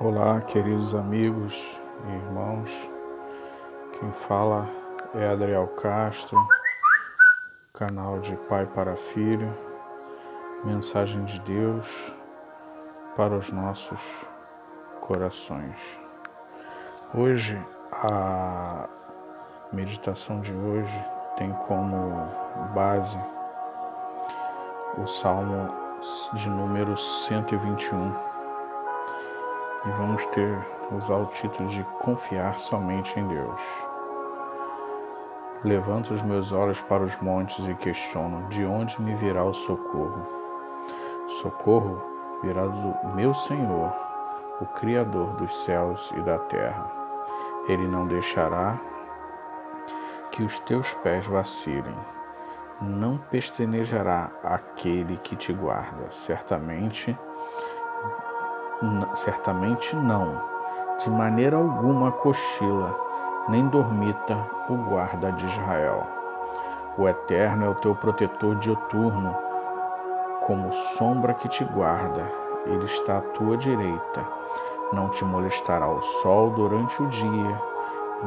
Olá, queridos amigos e irmãos. Quem fala é Adriel Castro, canal de Pai para Filho, mensagem de Deus para os nossos corações. Hoje, a meditação de hoje tem como base o Salmo de número 121 e vamos ter usar o título de confiar somente em Deus. Levanto os meus olhos para os montes e questiono de onde me virá o socorro. Socorro virá do meu Senhor, o Criador dos céus e da terra. Ele não deixará que os teus pés vacilem. Não pestanejará aquele que te guarda. Certamente certamente não, de maneira alguma cochila, nem dormita o guarda de Israel. O Eterno é o teu protetor dioturno, como sombra que te guarda, ele está à tua direita. Não te molestará o sol durante o dia,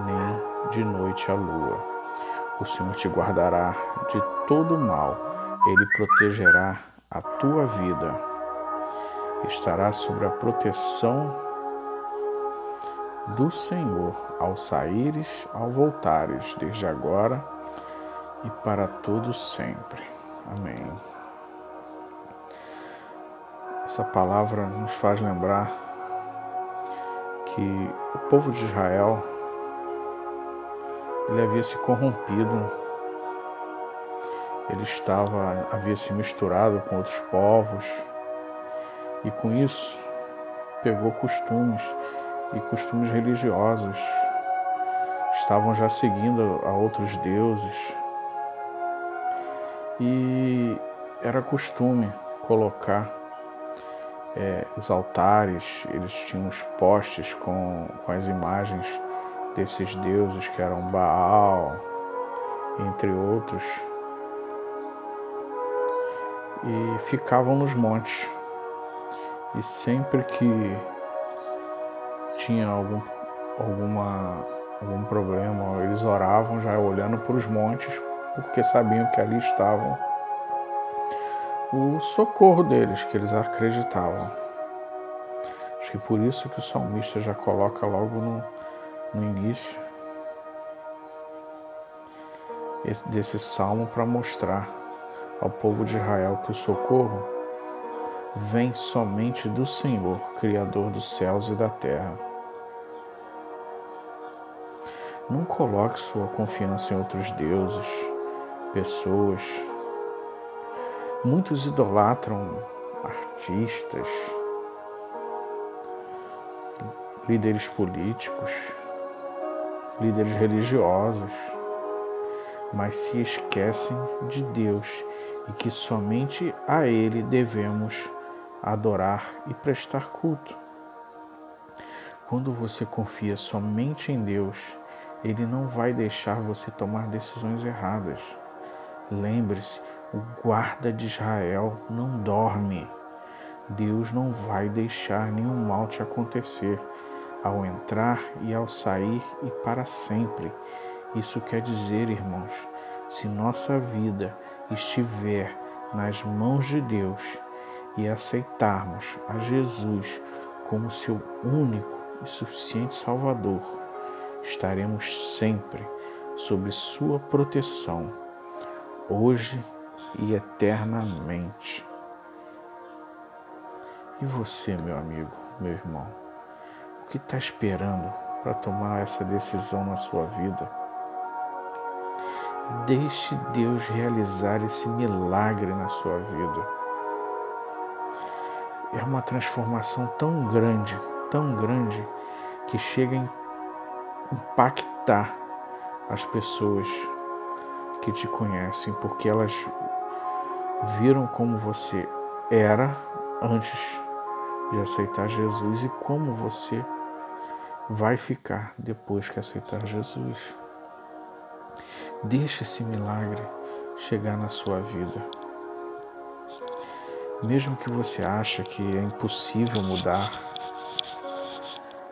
nem de noite a lua. O Senhor te guardará de todo mal, ele protegerá a tua vida estará sob a proteção do Senhor ao saíres, ao voltares, desde agora e para todos sempre. Amém. Essa palavra nos faz lembrar que o povo de Israel ele havia se corrompido, ele estava havia se misturado com outros povos e com isso pegou costumes e costumes religiosos. Estavam já seguindo a outros deuses. E era costume colocar é, os altares, eles tinham os postes com, com as imagens desses deuses que eram Baal, entre outros, e ficavam nos montes. E sempre que tinha algum, alguma, algum problema, eles oravam já olhando para os montes, porque sabiam que ali estavam o socorro deles, que eles acreditavam. Acho que por isso que o salmista já coloca logo no, no início esse, desse salmo para mostrar ao povo de Israel que o socorro vem somente do Senhor, Criador dos céus e da terra. Não coloque sua confiança em outros deuses, pessoas. Muitos idolatram artistas, líderes políticos, líderes religiosos, mas se esquecem de Deus e que somente a Ele devemos adorar e prestar culto. Quando você confia somente em Deus, Ele não vai deixar você tomar decisões erradas. Lembre-se, o guarda de Israel não dorme. Deus não vai deixar nenhum mal te acontecer ao entrar e ao sair e para sempre. Isso quer dizer, irmãos, se nossa vida estiver nas mãos de Deus, e aceitarmos a Jesus como seu único e suficiente Salvador, estaremos sempre sob Sua proteção, hoje e eternamente. E você, meu amigo, meu irmão, o que está esperando para tomar essa decisão na sua vida? Deixe Deus realizar esse milagre na sua vida é uma transformação tão grande, tão grande, que chega a impactar as pessoas que te conhecem, porque elas viram como você era antes de aceitar Jesus e como você vai ficar depois que aceitar Jesus. Deixe esse milagre chegar na sua vida. Mesmo que você ache que é impossível mudar,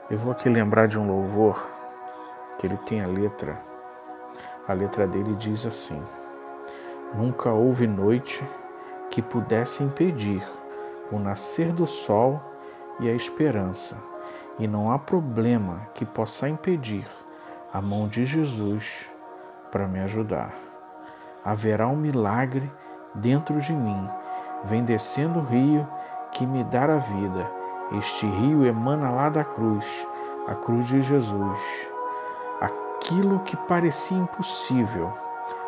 Eu vou aqui lembrar de um louvor que ele tem a letra. A letra dele diz assim: Nunca houve noite que pudesse impedir o nascer do sol e a esperança, e não há problema que possa impedir a mão de Jesus para me ajudar. Haverá um milagre dentro de mim, vem descendo o rio que me dará vida. Este rio emana lá da cruz, a cruz de Jesus. Aquilo que parecia impossível,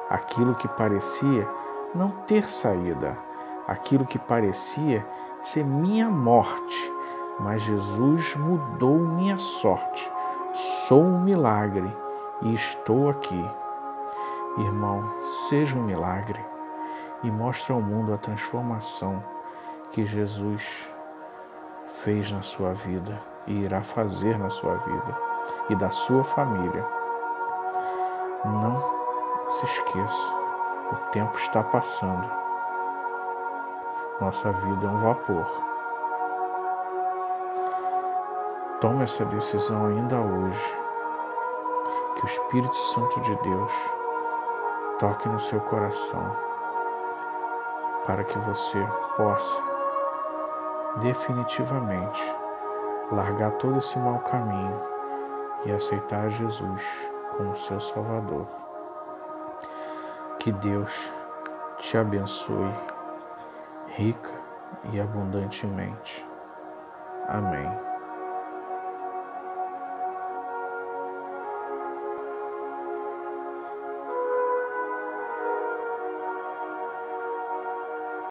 aquilo que parecia não ter saída, aquilo que parecia ser minha morte, mas Jesus mudou minha sorte. Sou um milagre e estou aqui. Irmão, seja um milagre e mostre ao mundo a transformação que Jesus fez na sua vida e irá fazer na sua vida e da sua família. Não se esqueça, o tempo está passando. Nossa vida é um vapor. Tome essa decisão ainda hoje. Que o Espírito Santo de Deus toque no seu coração para que você possa definitivamente largar todo esse mau caminho e aceitar Jesus como seu Salvador. Que Deus te abençoe rica e abundantemente. Amém.